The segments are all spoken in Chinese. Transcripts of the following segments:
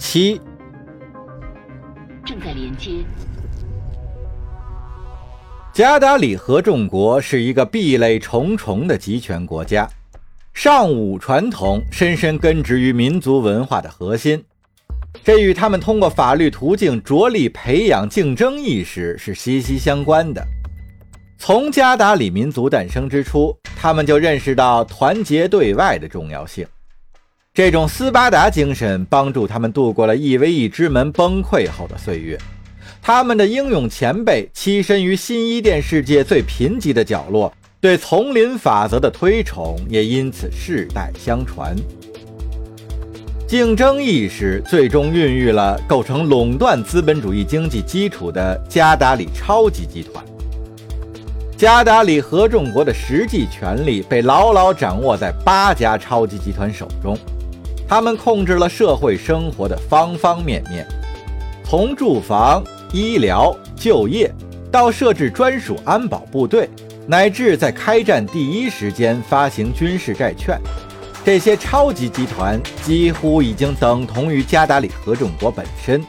七，正在连接。加达里合众国是一个壁垒重重的集权国家，尚武传统深深根植于民族文化的核心，这与他们通过法律途径着力培养竞争意识是息息相关的。从加达里民族诞生之初，他们就认识到团结对外的重要性。这种斯巴达精神帮助他们度过了一 v 一之门崩溃后的岁月。他们的英勇前辈栖身于新伊甸世界最贫瘠的角落，对丛林法则的推崇也因此世代相传。竞争意识最终孕育了构成垄断资本主义经济基础的加达里超级集团。加达里合众国的实际权力被牢牢掌握在八家超级集团手中。他们控制了社会生活的方方面面，从住房、医疗、就业，到设置专属安保部队，乃至在开战第一时间发行军事债券，这些超级集团几乎已经等同于加达里合众国本身。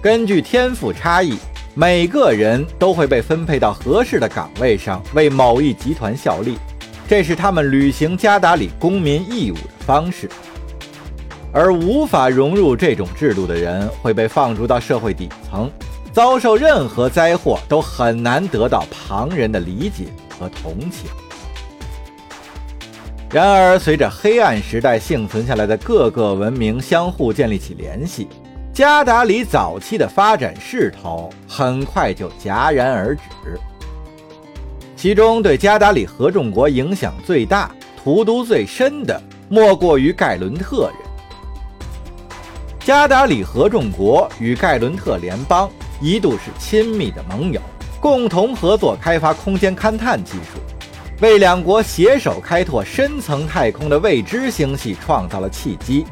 根据天赋差异，每个人都会被分配到合适的岗位上，为某一集团效力。这是他们履行加达里公民义务的方式，而无法融入这种制度的人会被放逐到社会底层，遭受任何灾祸都很难得到旁人的理解和同情。然而，随着黑暗时代幸存下来的各个文明相互建立起联系，加达里早期的发展势头很快就戛然而止。其中对加达里合众国影响最大、荼毒最深的，莫过于盖伦特人。加达里合众国与盖伦特联邦一度是亲密的盟友，共同合作开发空间勘探技术，为两国携手开拓深层太空的未知星系创造了契机。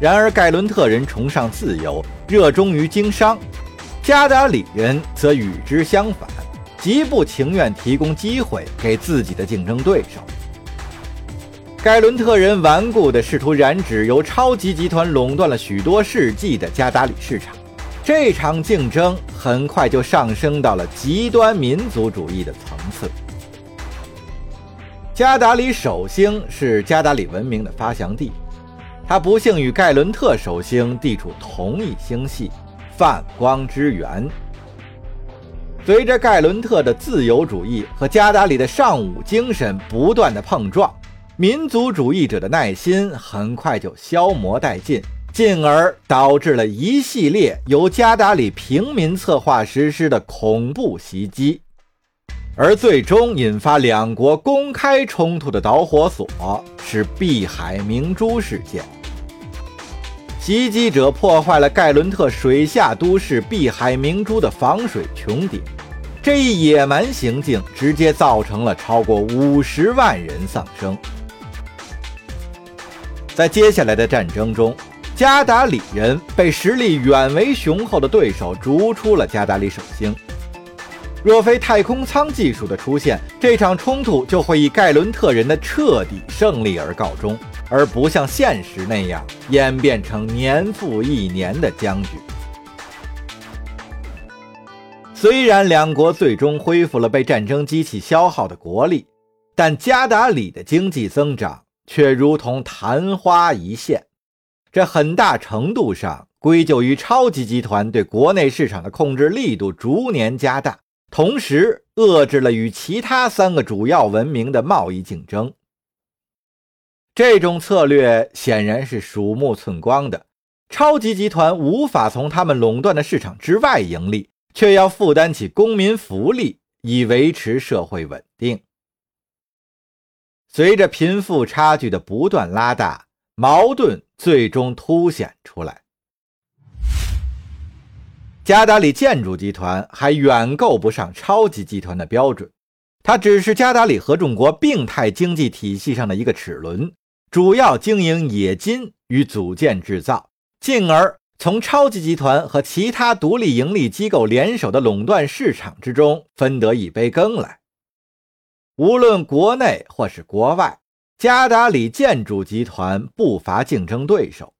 然而，盖伦特人崇尚自由，热衷于经商；加达里人则与之相反。极不情愿提供机会给自己的竞争对手。盖伦特人顽固地试图染指由超级集团垄断了许多世纪的加达里市场。这场竞争很快就上升到了极端民族主义的层次。加达里首星是加达里文明的发祥地，它不幸与盖伦特首星地处同一星系——泛光之源。随着盖伦特的自由主义和加达里的尚武精神不断的碰撞，民族主义者的耐心很快就消磨殆尽，进而导致了一系列由加达里平民策划实施的恐怖袭击，而最终引发两国公开冲突的导火索是碧海明珠事件。袭击者破坏了盖伦特水下都市碧海明珠的防水穹顶，这一野蛮行径直接造成了超过五十万人丧生。在接下来的战争中，加达里人被实力远为雄厚的对手逐出了加达里首星。若非太空舱技术的出现，这场冲突就会以盖伦特人的彻底胜利而告终。而不像现实那样演变成年复一年的僵局。虽然两国最终恢复了被战争机器消耗的国力，但加达里的经济增长却如同昙花一现。这很大程度上归咎于超级集团对国内市场的控制力度逐年加大，同时遏制了与其他三个主要文明的贸易竞争。这种策略显然是鼠目寸光的。超级集团无法从他们垄断的市场之外盈利，却要负担起公民福利以维持社会稳定。随着贫富差距的不断拉大，矛盾最终凸显出来。加达里建筑集团还远够不上超级集团的标准，它只是加达里合众国病态经济体系上的一个齿轮。主要经营冶金与组件制造，进而从超级集团和其他独立盈利机构联手的垄断市场之中分得一杯羹来。无论国内或是国外，加达里建筑集团不乏竞争对手，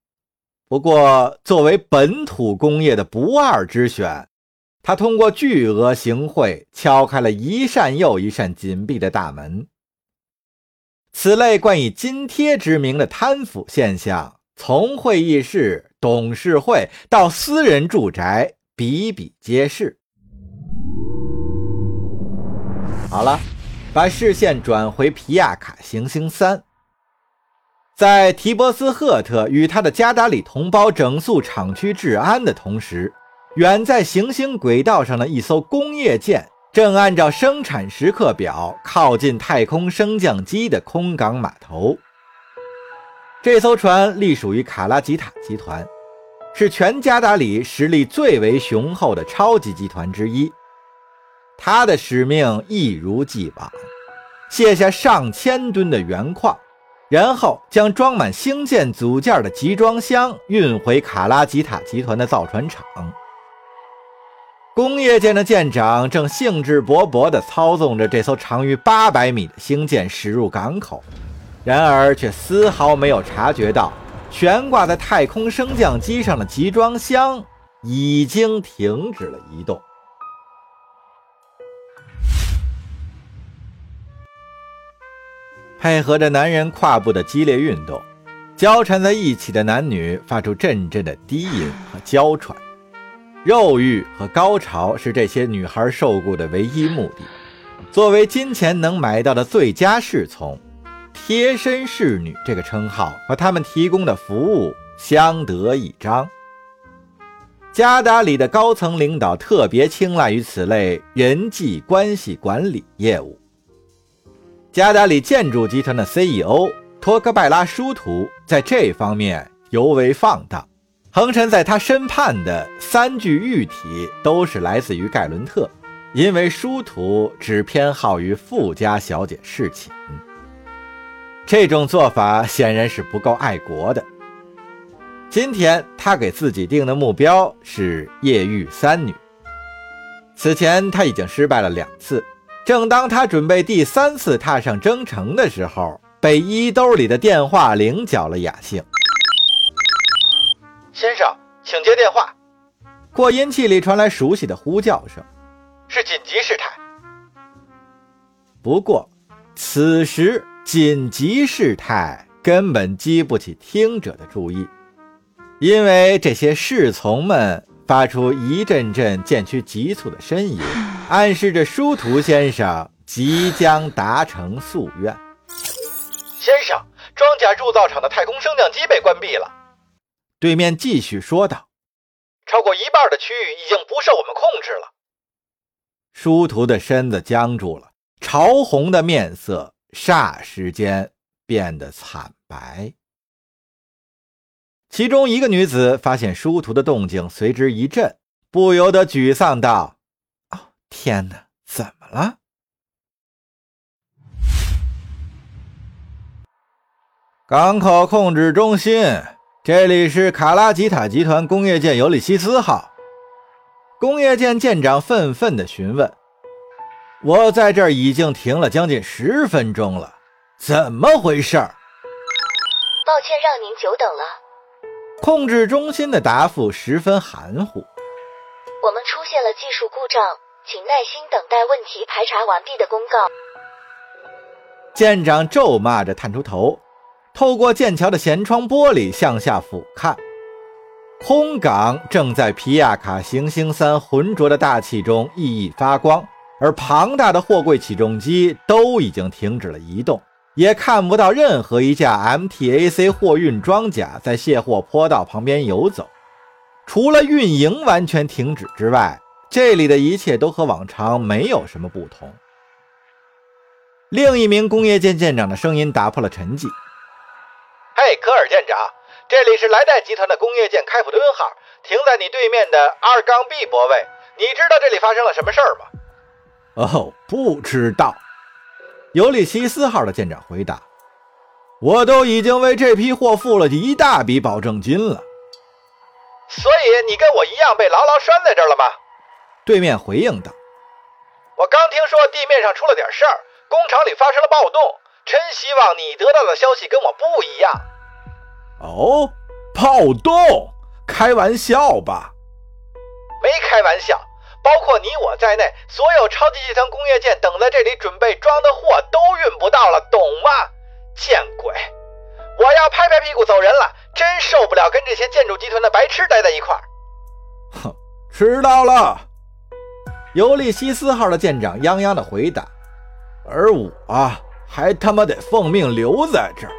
不过，作为本土工业的不二之选，他通过巨额行贿敲开了一扇又一扇紧闭的大门。此类冠以津贴之名的贪腐现象，从会议室、董事会到私人住宅，比比皆是。好了，把视线转回皮亚卡行星三。在提波斯赫特与他的加达里同胞整肃厂区治安的同时，远在行星轨道上的一艘工业舰正按照生产时刻表靠近太空升降机的空港码头。这艘船隶属于卡拉吉塔集团，是全加达里实力最为雄厚的超级集团之一。他的使命一如既往，卸下上千吨的原矿。然后将装满星舰组件的集装箱运回卡拉吉塔集团的造船厂。工业舰的舰长正兴致勃勃地操纵着这艘长于八百米的星舰驶入港口，然而却丝毫没有察觉到悬挂在太空升降机上的集装箱已经停止了移动。配合着男人胯部的激烈运动，交缠在一起的男女发出阵阵的低吟和娇喘。肉欲和高潮是这些女孩受雇的唯一目的。作为金钱能买到的最佳侍从，贴身侍女这个称号和他们提供的服务相得益彰。加达里的高层领导特别青睐于此类人际关系管理业务。加达里建筑集团的 CEO 托克拜拉殊途在这方面尤为放荡。横陈在他身畔的三具玉体都是来自于盖伦特，因为殊途只偏好于富家小姐侍寝。这种做法显然是不够爱国的。今天他给自己定的目标是夜遇三女。此前他已经失败了两次。正当他准备第三次踏上征程的时候，被衣兜里的电话铃搅了雅兴。先生，请接电话。扩音器里传来熟悉的呼叫声：“是紧急事态。”不过，此时紧急事态根本激不起听者的注意，因为这些侍从们。发出一阵阵渐趋急促的呻吟，暗示着殊途先生即将达成夙愿。先生，装甲铸造厂的太空升降机被关闭了。对面继续说道：“超过一半的区域已经不受我们控制了。”殊途的身子僵住了，潮红的面色霎时间变得惨白。其中一个女子发现殊途的动静，随之一震，不由得沮丧道：“哦，天哪，怎么了？”港口控制中心，这里是卡拉吉塔集团工业舰尤里西斯号。工业舰舰长愤愤地询问：“我在这儿已经停了将近十分钟了，怎么回事？”抱歉，让您久等了。控制中心的答复十分含糊。我们出现了技术故障，请耐心等待问题排查完毕的公告。舰长咒骂着探出头，透过剑桥的舷窗玻璃向下俯瞰。空港正在皮亚卡行星三浑浊的大气中熠熠发光，而庞大的货柜起重机都已经停止了移动。也看不到任何一架 MTAC 货运装甲在卸货坡道旁边游走，除了运营完全停止之外，这里的一切都和往常没有什么不同。另一名工业舰舰长的声音打破了沉寂：“嘿，科尔舰长，这里是莱代集团的工业舰开普敦号，停在你对面的二杠 B 泊位。你知道这里发生了什么事儿吗？”“哦，不知道。”尤里西斯号的舰长回答：“我都已经为这批货付了一大笔保证金了。”所以你跟我一样被牢牢拴在这儿了吗？对面回应道：“我刚听说地面上出了点事儿，工厂里发生了暴动。真希望你得到的消息跟我不一样。”哦，暴动？开玩笑吧？没开玩笑，包括你我在内，所有超级集团工业舰等在这里准备装的货都运不到了，懂吗？见鬼！我要拍拍屁股走人了，真受不了跟这些建筑集团的白痴待在一块儿。哼，知道了。尤利西斯号的舰长泱泱的回答，而我还他妈得奉命留在这儿。